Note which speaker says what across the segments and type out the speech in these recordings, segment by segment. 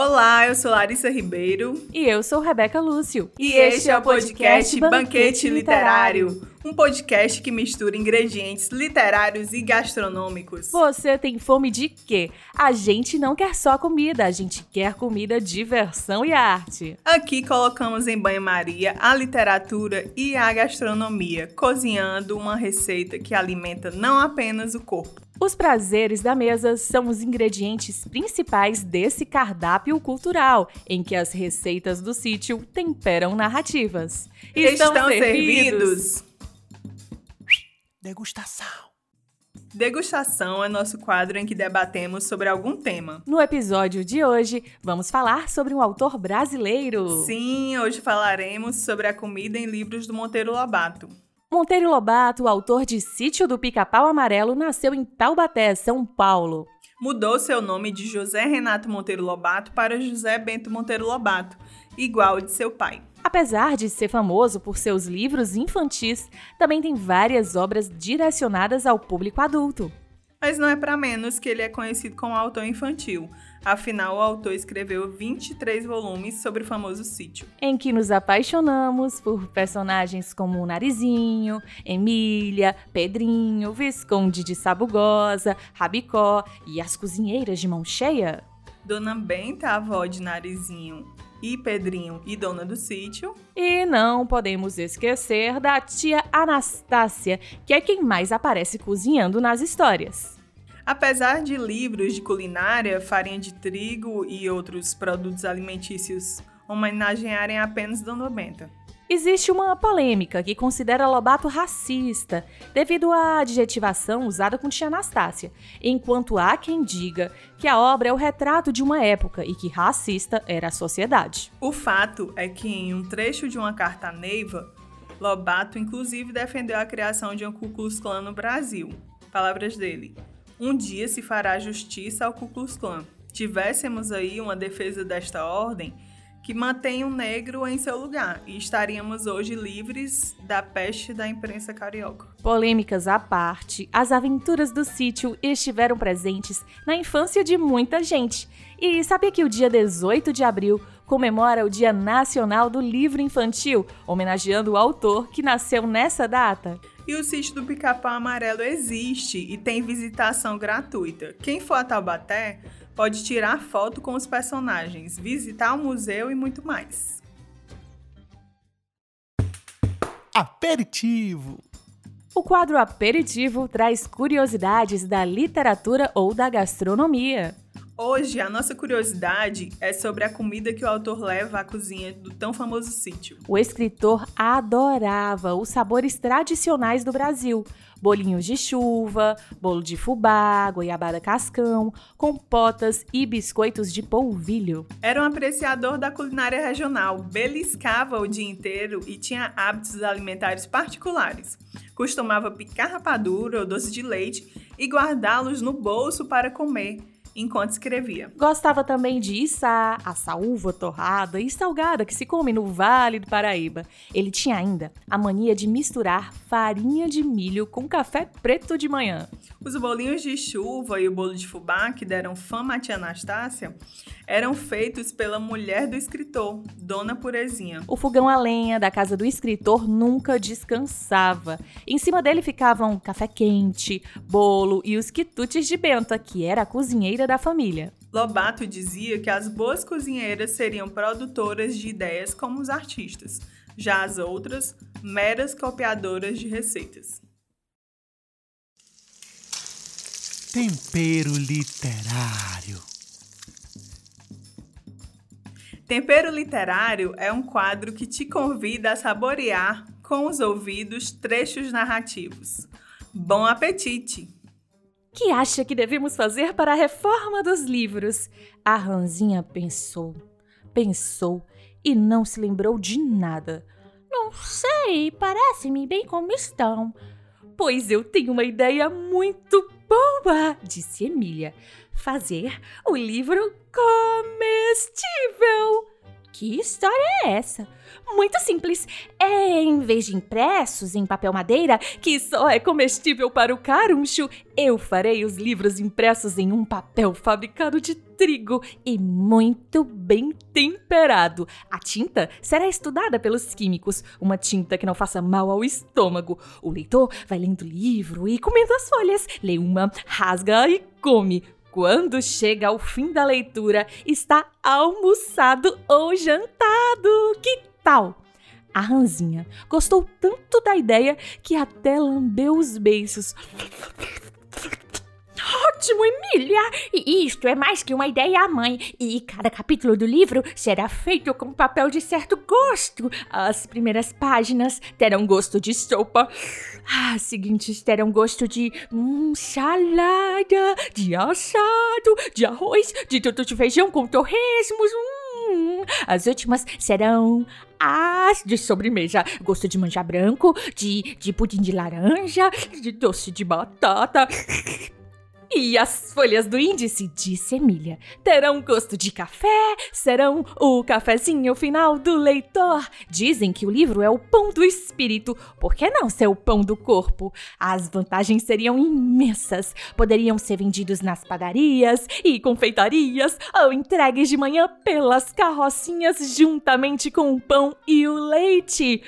Speaker 1: Olá, eu sou Larissa Ribeiro.
Speaker 2: E eu sou Rebeca Lúcio.
Speaker 1: E, este é o podcast Banquete Literário. Um podcast que mistura ingredientes literários e gastronômicos.
Speaker 2: Você tem fome de quê? A gente não quer só comida, a gente quer comida, diversão e arte.
Speaker 1: Aqui colocamos em banho-maria a literatura e a gastronomia, cozinhando uma receita que alimenta não apenas o corpo,
Speaker 2: os prazeres da mesa são os ingredientes principais desse cardápio cultural, em que as receitas do sítio temperam narrativas.
Speaker 1: Estão, Estão servidos. servidos.
Speaker 3: Degustação.
Speaker 1: Degustação é nosso quadro em que debatemos sobre algum tema.
Speaker 2: No episódio de hoje, vamos falar sobre um autor brasileiro.
Speaker 1: Sim, hoje falaremos sobre a comida em livros do Monteiro Lobato.
Speaker 2: Monteiro Lobato, autor de Sítio do Pica-Pau Amarelo, nasceu em Taubaté, São Paulo.
Speaker 1: Mudou seu nome de José Renato Monteiro Lobato para José Bento Monteiro Lobato, igual de seu pai.
Speaker 2: Apesar de ser famoso por seus livros infantis, também tem várias obras direcionadas ao público adulto.
Speaker 1: Mas não é para menos que ele é conhecido como autor infantil. Afinal, o autor escreveu 23 volumes sobre o famoso sítio.
Speaker 2: Em que nos apaixonamos por personagens como o Narizinho, Emília, Pedrinho, Visconde de Sabugosa, Rabicó e as cozinheiras de mão cheia.
Speaker 1: Dona Benta, avó de Narizinho, e Pedrinho e dona do sítio.
Speaker 2: E não podemos esquecer da tia Anastácia, que é quem mais aparece cozinhando nas histórias.
Speaker 1: Apesar de livros de culinária, farinha de trigo e outros produtos alimentícios homenagearem apenas Dona Benta.
Speaker 2: Existe uma polêmica que considera Lobato racista, devido à adjetivação usada com tia Anastácia, enquanto há quem diga que a obra é o retrato de uma época e que racista era a sociedade.
Speaker 1: O fato é que em um trecho de uma carta Neiva, Lobato inclusive defendeu a criação de um Ku Klux Klan no Brasil. Palavras dele: Um dia se fará justiça ao Ku Klux Klan. Tivéssemos aí uma defesa desta ordem, que mantém o negro em seu lugar e estaríamos hoje livres da peste da imprensa carioca.
Speaker 2: Polêmicas à parte, as aventuras do sítio estiveram presentes na infância de muita gente. E sabia que o dia 18 de abril comemora o Dia Nacional do Livro Infantil, homenageando o autor que nasceu nessa data?
Speaker 1: E o sítio do Pica-Pau Amarelo existe e tem visitação gratuita. Quem for a Taubaté pode tirar foto com os personagens, visitar o museu e muito mais.
Speaker 3: Aperitivo!
Speaker 2: O quadro Aperitivo traz curiosidades da literatura ou da gastronomia.
Speaker 1: Hoje, a nossa curiosidade é sobre a comida que o autor leva à cozinha do tão famoso sítio.
Speaker 2: O escritor adorava os sabores tradicionais do Brasil. Bolinhos de chuva, bolo de fubá, goiabada cascão, compotas e biscoitos de polvilho.
Speaker 1: Era um apreciador da culinária regional, beliscava o dia inteiro e tinha hábitos alimentares particulares. Costumava picar rapadura ou doce de leite e guardá-los no bolso para comer enquanto escrevia.
Speaker 2: Gostava também de içá, a saúva torrada e salgada que se come no Vale do Paraíba. Ele tinha ainda a mania de misturar farinha de milho com café preto de manhã.
Speaker 1: Os bolinhos de chuva e o bolo de fubá, que deram fama à tia Anastácia, eram feitos pela mulher do escritor, Dona Purezinha.
Speaker 2: O fogão a lenha da casa do escritor nunca descansava. Em cima dele ficavam café quente, bolo e os quitutes de Benta, que era a cozinheira da família.
Speaker 1: Lobato dizia que as boas cozinheiras seriam produtoras de ideias como os artistas, já as outras, meras copiadoras de receitas.
Speaker 3: Tempero literário.
Speaker 1: Tempero literário é um quadro que te convida a saborear com os ouvidos trechos narrativos. Bom apetite!
Speaker 2: Que acha que devemos fazer para a reforma dos livros? A Ranzinha pensou, pensou e não se lembrou de nada.
Speaker 4: Não sei, parece-me bem como estão.
Speaker 2: Pois eu tenho uma ideia muito boa, disse Emília. Fazer o livro comestível.
Speaker 4: Que história é essa?
Speaker 2: Muito simples. É, em vez de impressos em papel madeira, que só é comestível para o caruncho, eu farei os livros impressos em um papel fabricado de trigo e muito bem temperado. A tinta será estudada pelos químicos, uma tinta que não faça mal ao estômago. O leitor vai lendo o livro e comendo as folhas, lê uma, rasga e come. Quando chega ao fim da leitura, está almoçado ou jantado. Que tal? A Ranzinha gostou tanto da ideia que até lambeu os beiços.
Speaker 4: Ótimo, Emília! E isto é mais que uma ideia à mãe. E cada capítulo do livro será feito com papel de certo gosto. As primeiras páginas terão gosto de sopa. As seguintes terão gosto de hum, salada, de assado, de arroz, de tudo de feijão com torresmos. Hum. As últimas serão as de sobremesa. Gosto de manja branco, de, de pudim de laranja, de doce de batata.
Speaker 2: E as folhas do índice, disse Emília, terão gosto de café, serão o cafezinho final do leitor. Dizem que o livro é o pão do espírito, por que não ser o pão do corpo? As vantagens seriam imensas. Poderiam ser vendidos nas padarias e confeitarias ou entregues de manhã pelas carrocinhas juntamente com o pão e o leite.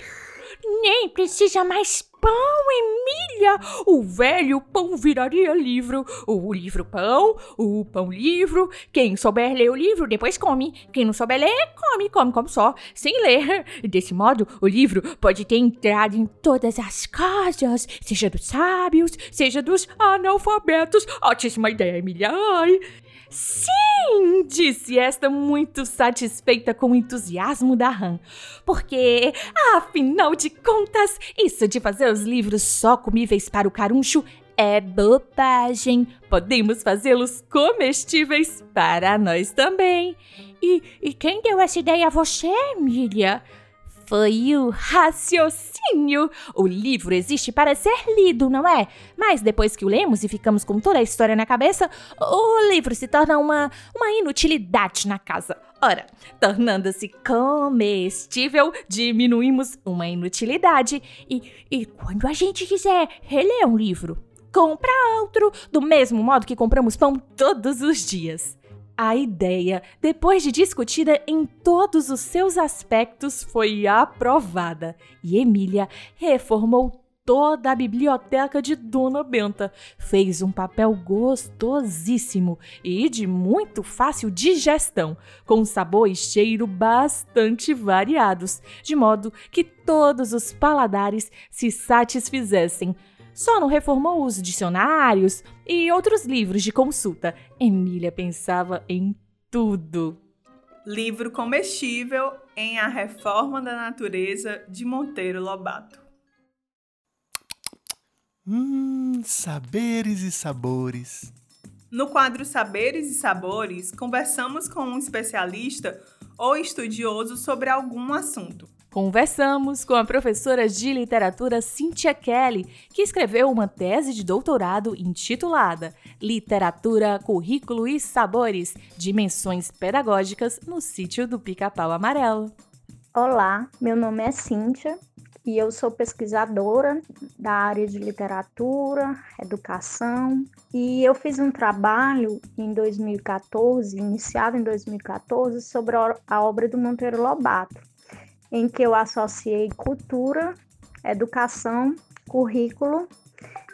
Speaker 4: Nem precisa mais pão, Emília! O velho pão viraria livro. O livro pão, o pão livro. Quem souber ler o livro, depois come. Quem não souber ler, come, come, come só, sem ler. Desse modo, o livro pode ter entrado em todas as casas, seja dos sábios, seja dos analfabetos. Ótima ideia, Emília! Ai.
Speaker 2: Sim, disse esta muito satisfeita com o entusiasmo da Han. Porque, afinal de contas, isso de fazer os livros só comíveis para o caruncho é bobagem. Podemos fazê-los comestíveis para nós também.
Speaker 4: E, e quem deu essa ideia a você, Emília?
Speaker 2: Foi o raciocínio. O livro existe para ser lido, não é? Mas depois que o lemos e ficamos com toda a história na cabeça, o livro se torna uma, uma inutilidade na casa. Ora, tornando-se comestível, diminuímos uma inutilidade.
Speaker 4: E, e quando a gente quiser reler um livro,
Speaker 2: compra outro, do mesmo modo que compramos pão todos os dias. A ideia, depois de discutida em todos os seus aspectos, foi aprovada. E Emília reformou toda a biblioteca de Dona Benta. Fez um papel gostosíssimo e de muito fácil digestão, com sabor e cheiro bastante variados, de modo que todos os paladares se satisfizessem só não reformou os dicionários e outros livros de consulta. Emília pensava em tudo.
Speaker 1: Livro comestível em A Reforma da Natureza de Monteiro Lobato.
Speaker 3: Hum, saberes e sabores.
Speaker 1: No quadro Saberes e Sabores, conversamos com um especialista ou estudioso sobre algum assunto.
Speaker 2: Conversamos com a professora de literatura Cynthia Kelly, que escreveu uma tese de doutorado intitulada Literatura, Currículo e Sabores: Dimensões Pedagógicas no Sítio do Pica-Pau Amarelo.
Speaker 5: Olá, meu nome é Cíntia e eu sou pesquisadora da área de literatura, educação, e eu fiz um trabalho em 2014, iniciado em 2014, sobre a obra do Monteiro Lobato em que eu associei cultura, educação, currículo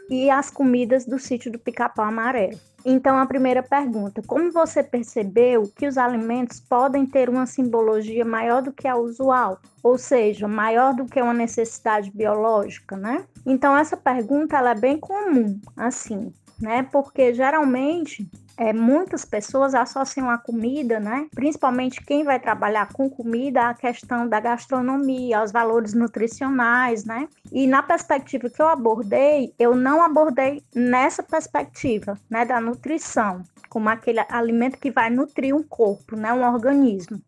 Speaker 5: e as comidas do sítio do Pica-Pau Amarelo. Então, a primeira pergunta: como você percebeu que os alimentos podem ter uma simbologia maior do que a usual? Ou seja, maior do que uma necessidade biológica, né? Então, essa pergunta ela é bem comum, assim, né? Porque geralmente é, muitas pessoas associam a comida, né? Principalmente quem vai trabalhar com comida, à questão da gastronomia, aos valores nutricionais, né? E na perspectiva que eu abordei, eu não abordei nessa perspectiva, né, da nutrição, como aquele alimento que vai nutrir um corpo, né, um organismo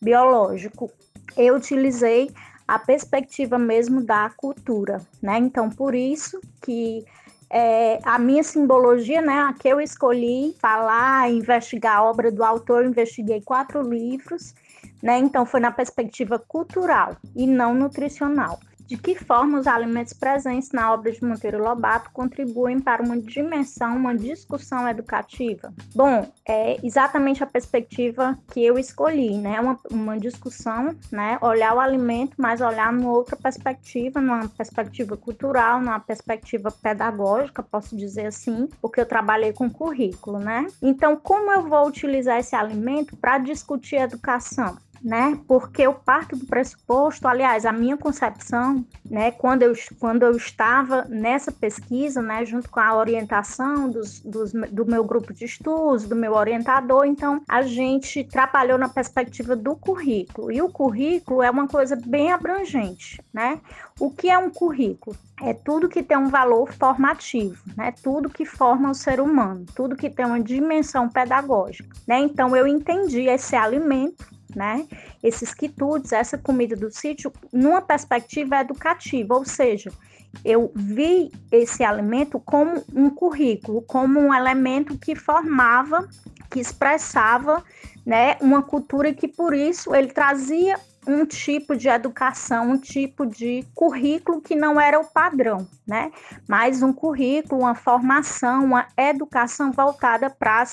Speaker 5: biológico. Eu utilizei a perspectiva mesmo da cultura, né? Então, por isso que é, a minha simbologia, né, a que eu escolhi falar, investigar a obra do autor, eu investiguei quatro livros, né? Então foi na perspectiva cultural e não nutricional. De que forma os alimentos presentes na obra de Monteiro Lobato contribuem para uma dimensão, uma discussão educativa? Bom, é exatamente a perspectiva que eu escolhi, né? Uma, uma discussão, né? Olhar o alimento, mas olhar numa outra perspectiva, numa perspectiva cultural, numa perspectiva pedagógica, posso dizer assim, porque eu trabalhei com currículo, né? Então, como eu vou utilizar esse alimento para discutir educação? Né? Porque eu parto do pressuposto, aliás, a minha concepção, né, quando eu, quando eu estava nessa pesquisa, né, junto com a orientação dos, dos, do meu grupo de estudos, do meu orientador, então a gente trabalhou na perspectiva do currículo. E o currículo é uma coisa bem abrangente, né? O que é um currículo? É tudo que tem um valor formativo, né? Tudo que forma o ser humano, tudo que tem uma dimensão pedagógica, né? Então eu entendi esse alimento né? Esses quitutes, essa comida do sítio, numa perspectiva educativa, ou seja, eu vi esse alimento como um currículo, como um elemento que formava, que expressava, né, uma cultura que por isso ele trazia um tipo de educação, um tipo de currículo que não era o padrão, né? Mas um currículo, uma formação, uma educação voltada para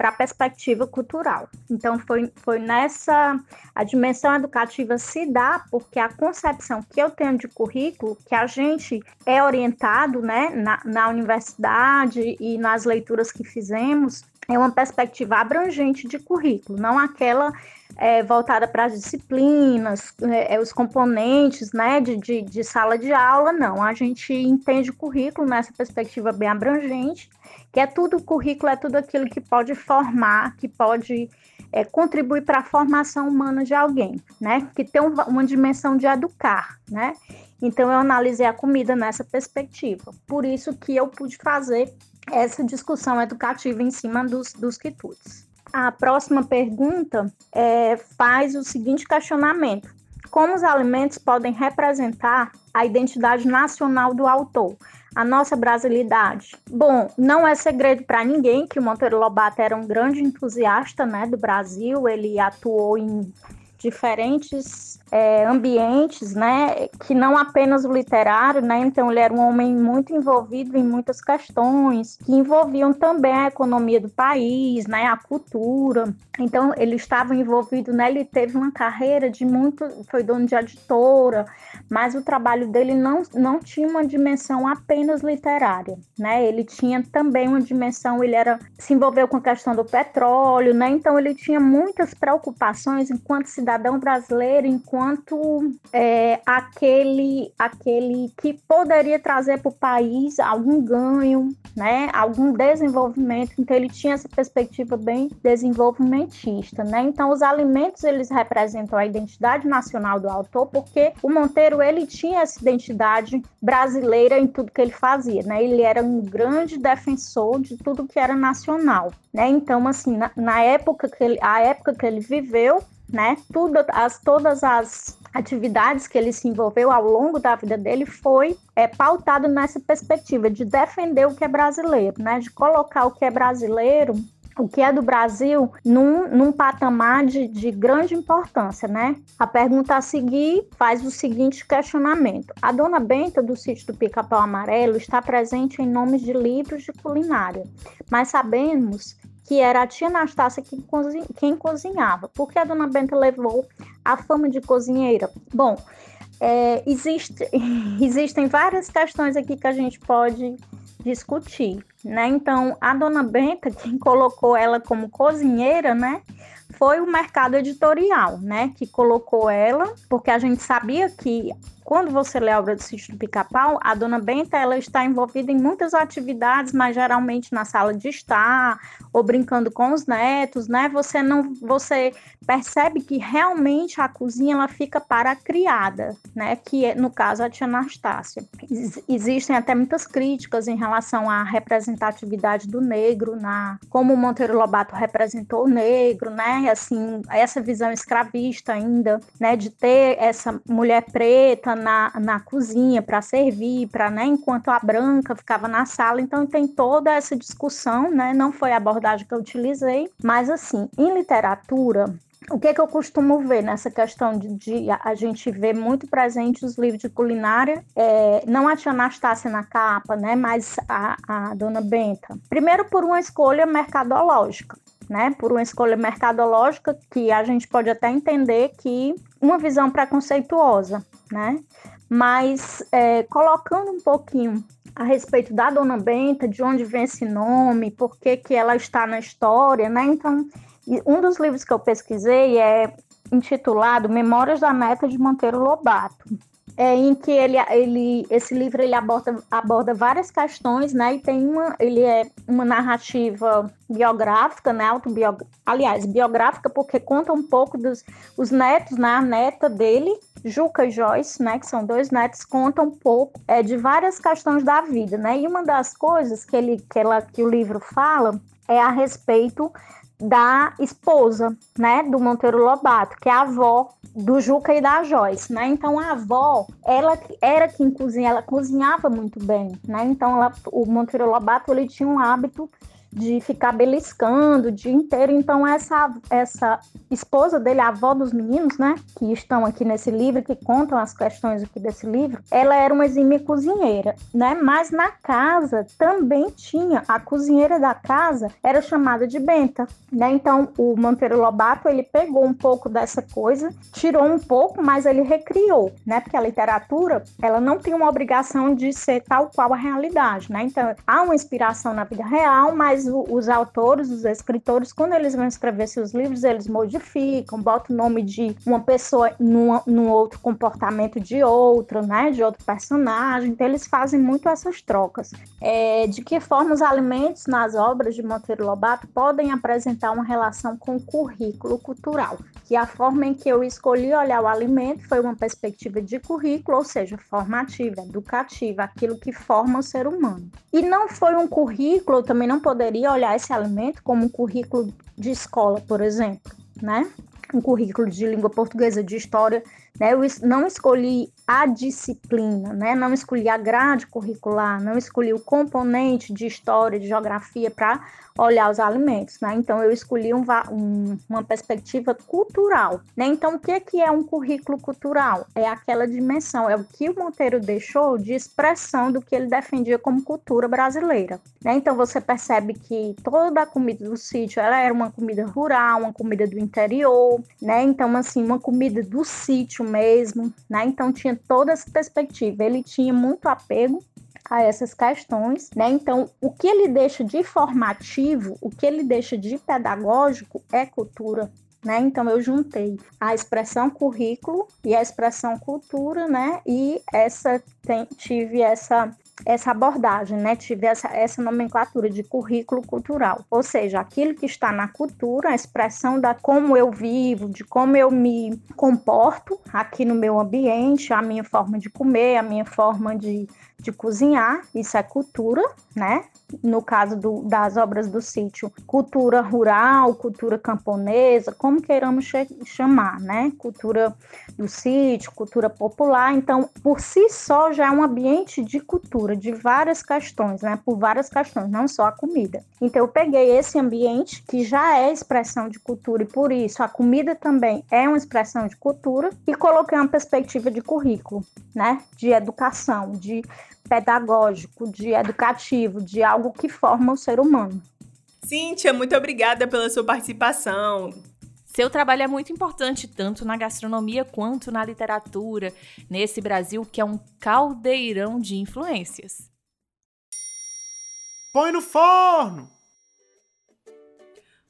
Speaker 5: a perspectiva cultural. Então, foi, foi nessa. A dimensão educativa se dá porque a concepção que eu tenho de currículo, que a gente é orientado né, na, na universidade e nas leituras que fizemos, é uma perspectiva abrangente de currículo, não aquela é, voltada para as disciplinas, é, é, os componentes né, de, de, de, sala de aula, não. A gente entende o currículo nessa perspectiva bem abrangente, que é tudo, o currículo é tudo aquilo que pode formar, que pode é, contribuir para a formação humana de alguém, né? Que tem um, uma dimensão de educar, né? Então eu analisei a comida nessa perspectiva. Por isso que eu pude fazer essa discussão educativa em cima dos, dos quitutes. A próxima pergunta é, faz o seguinte questionamento: Como os alimentos podem representar a identidade nacional do autor? a nossa brasilidade? Bom, não é segredo para ninguém que o Monteiro Lobato era um grande entusiasta né, do Brasil, ele atuou em diferentes é, ambientes, né, que não apenas o literário, né, então ele era um homem muito envolvido em muitas questões que envolviam também a economia do país, né, a cultura. Então ele estava envolvido, né, ele teve uma carreira de muito, foi dono de editora, mas o trabalho dele não, não tinha uma dimensão apenas literária, né? Ele tinha também uma dimensão, ele era se envolveu com a questão do petróleo, né? Então ele tinha muitas preocupações enquanto cidadão brasileiro, enquanto é, aquele aquele que poderia trazer para o país algum ganho, né? Algum desenvolvimento. Então ele tinha essa perspectiva bem desenvolvimentista, né? Então os alimentos eles representam a identidade nacional do autor, porque o Monteiro ele tinha essa identidade brasileira em tudo que ele fazia, né? Ele era um grande defensor de tudo que era nacional, né? Então, assim, na, na época que ele, a época que ele viveu, né? Tudo, as, todas as atividades que ele se envolveu ao longo da vida dele foi é, pautado nessa perspectiva de defender o que é brasileiro, né? De colocar o que é brasileiro o que é do Brasil num, num patamar de, de, grande importância, né? A pergunta a seguir faz o seguinte questionamento: A dona Benta do sítio do Pica-Pau Amarelo está presente em nomes de livros de culinária, mas sabemos que era a tia Anastácia quem, quem cozinhava. Por que a dona Benta levou a fama de cozinheira? Bom, é, existe, existem várias questões aqui que a gente pode discutir, né? Então, a dona Benta, quem colocou ela como cozinheira, né? Foi o mercado editorial, né? Que colocou ela, porque a gente sabia que quando você lê a obra do Sítio do Pica-Pau, a dona Benta ela está envolvida em muitas atividades, mas geralmente na sala de estar ou brincando com os netos, né? Você não você percebe que realmente a cozinha ela fica para a criada, né? Que é, no caso a tia Anastácia. Ex existem até muitas críticas em relação à representatividade do negro na como Monteiro Lobato representou o negro, né? Assim, essa visão escravista ainda, né, de ter essa mulher preta na, na cozinha para servir, para, né, enquanto a branca ficava na sala. Então tem toda essa discussão, né? Não foi a abordagem que eu utilizei, mas assim, em literatura, o que, que eu costumo ver nessa questão de, de a gente ver muito presente os livros de culinária, é, não a tia Anastácia na capa, né, mas a, a dona Benta. Primeiro por uma escolha mercadológica. Né, por uma escolha mercadológica que a gente pode até entender que uma visão preconceituosa, né? Mas é, colocando um pouquinho a respeito da Dona Benta, de onde vem esse nome, por que, que ela está na história, né? Então, um dos livros que eu pesquisei é intitulado Memórias da Neta de Monteiro Lobato, é, em que ele, ele, esse livro ele aborda, aborda várias questões, né? E tem uma, ele é uma narrativa biográfica, né? Autobiog... Aliás, biográfica porque conta um pouco dos os netos, né? A neta dele, Juca e Joyce, né? Que são dois netos, contam um pouco é, de várias questões da vida, né? E uma das coisas que ele, que ela, que o livro fala é a respeito da esposa, né, do Monteiro Lobato, que é a avó do Juca e da Joyce, né? Então a avó, ela era quem cozinha, ela cozinhava muito bem, né? Então ela, o Monteiro Lobato ele tinha um hábito de ficar beliscando o dia inteiro. Então, essa, essa esposa dele, a avó dos meninos, né, que estão aqui nesse livro, que contam as questões aqui desse livro, ela era uma exímia cozinheira, né? Mas na casa também tinha a cozinheira da casa, era chamada de Benta, né? Então, o Monteiro Lobato, ele pegou um pouco dessa coisa, tirou um pouco, mas ele recriou, né? Porque a literatura, ela não tem uma obrigação de ser tal qual a realidade, né? Então, há uma inspiração na vida real, mas os autores, os escritores, quando eles vão escrever seus livros, eles modificam, botam o nome de uma pessoa num, num outro comportamento de outra, né? De outro personagem. Então, eles fazem muito essas trocas. É, de que forma os alimentos nas obras de Monteiro Lobato podem apresentar uma relação com o currículo cultural? Que a forma em que eu escolhi olhar o alimento foi uma perspectiva de currículo, ou seja, formativa, educativa, aquilo que forma o ser humano. E não foi um currículo, eu também não poderia poderia olhar esse alimento como um currículo de escola, por exemplo, né? Um currículo de língua portuguesa, de história, né? Eu não escolhi a disciplina, né? Não escolhi a grade curricular, não escolhi o componente de história, de geografia para olhar os alimentos, né? Então eu escolhi um, um, uma perspectiva cultural, né? Então o que é, que é um currículo cultural? É aquela dimensão, é o que o Monteiro deixou de expressão do que ele defendia como cultura brasileira, né? Então você percebe que toda a comida do sítio, ela era uma comida rural, uma comida do interior, né? Então assim, uma comida do sítio mesmo, né? Então tinha toda essa perspectiva. Ele tinha muito apego a essas questões, né? Então, o que ele deixa de formativo, o que ele deixa de pedagógico é cultura, né? Então eu juntei a expressão currículo e a expressão cultura, né? E essa tem, tive essa essa abordagem, né? Tive essa, essa nomenclatura de currículo cultural, ou seja, aquilo que está na cultura, a expressão da como eu vivo, de como eu me comporto aqui no meu ambiente, a minha forma de comer, a minha forma de de cozinhar, isso é cultura, né? No caso do, das obras do sítio, cultura rural, cultura camponesa, como queiramos chamar, né? Cultura do sítio, cultura popular. Então, por si só, já é um ambiente de cultura, de várias questões, né? Por várias questões, não só a comida. Então, eu peguei esse ambiente, que já é expressão de cultura, e por isso a comida também é uma expressão de cultura, e coloquei uma perspectiva de currículo, né? De educação, de pedagógico, de educativo, de algo que forma o ser humano.
Speaker 1: Cíntia, muito obrigada pela sua participação.
Speaker 2: Seu trabalho é muito importante tanto na gastronomia quanto na literatura, nesse Brasil que é um caldeirão de influências.
Speaker 3: Põe no forno!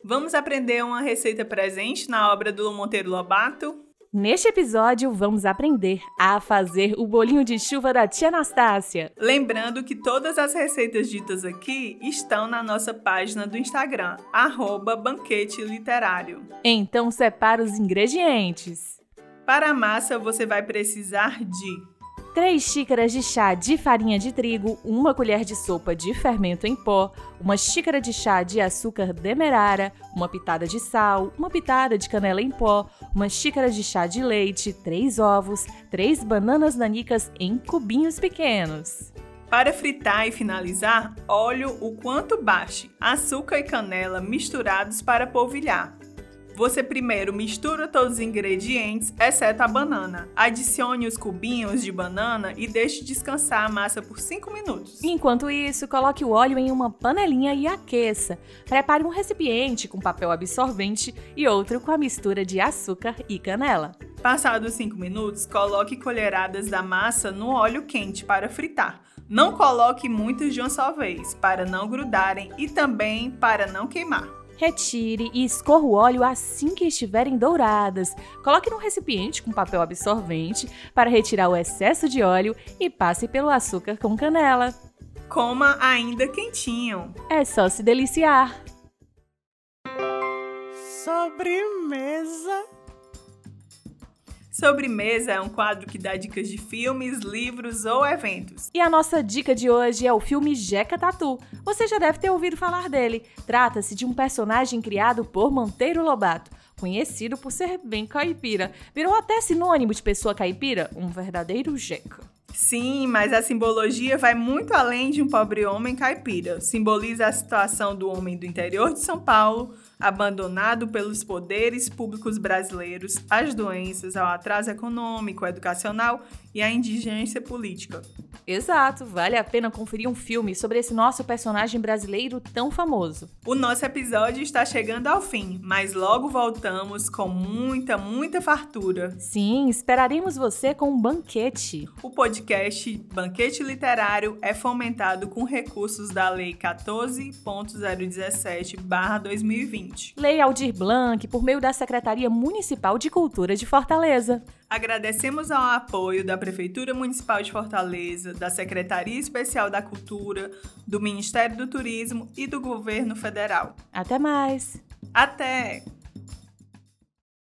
Speaker 1: Vamos aprender uma receita presente na obra do Monteiro Lobato?
Speaker 2: Neste episódio, vamos aprender a fazer o bolinho de chuva da tia Anastácia.
Speaker 1: Lembrando que todas as receitas ditas aqui estão na nossa página do Instagram, arroba banquete literário.
Speaker 2: Então, separa os ingredientes.
Speaker 1: Para a massa, você vai precisar de
Speaker 2: 3 xícaras de chá de farinha de trigo, uma colher de sopa de fermento em pó, uma xícara de chá de açúcar demerara, uma pitada de sal, uma pitada de canela em pó, uma xícara de chá de leite, 3 ovos, 3 bananas nanicas em cubinhos pequenos.
Speaker 1: Para fritar e finalizar, óleo o quanto baste, açúcar e canela misturados para polvilhar. Você primeiro mistura todos os ingredientes, exceto a banana. Adicione os cubinhos de banana e deixe descansar a massa por 5 minutos.
Speaker 2: Enquanto isso, coloque o óleo em uma panelinha e aqueça. Prepare um recipiente com papel absorvente e outro com a mistura de açúcar e canela.
Speaker 1: Passados 5 minutos, coloque colheradas da massa no óleo quente para fritar. Não coloque muitas de uma só vez, para não grudarem e também para não queimar.
Speaker 2: Retire e escorra o óleo assim que estiverem douradas. Coloque num recipiente com papel absorvente para retirar o excesso de óleo e passe pelo açúcar com canela.
Speaker 1: Coma ainda quentinho.
Speaker 2: É só se deliciar.
Speaker 3: Sobremesa.
Speaker 1: Sobremesa é um quadro que dá dicas de filmes, livros ou eventos.
Speaker 2: E a nossa dica de hoje é o filme Jeca Tatu. Você já deve ter ouvido falar dele. Trata-se de um personagem criado por Monteiro Lobato, conhecido por ser bem caipira. Virou até sinônimo de pessoa caipira, um verdadeiro Jeca.
Speaker 1: Sim, mas a simbologia vai muito além de um pobre homem caipira. Simboliza a situação do homem do interior de São Paulo, abandonado pelos poderes públicos brasileiros, as doenças, ao atraso econômico, educacional e à indigência política.
Speaker 2: Exato, vale a pena conferir um filme sobre esse nosso personagem brasileiro tão famoso.
Speaker 1: O nosso episódio está chegando ao fim, mas logo voltamos com muita, muita fartura.
Speaker 2: Sim, esperaremos você com um banquete.
Speaker 1: O podcast Banquete Literário é fomentado com recursos da Lei 14.017/2020.
Speaker 2: Lei Aldir Blanc, por meio da Secretaria Municipal de Cultura de Fortaleza.
Speaker 1: Agradecemos ao apoio da Prefeitura Municipal de Fortaleza, da Secretaria Especial da Cultura, do Ministério do Turismo e do Governo Federal.
Speaker 2: Até mais!
Speaker 1: Até!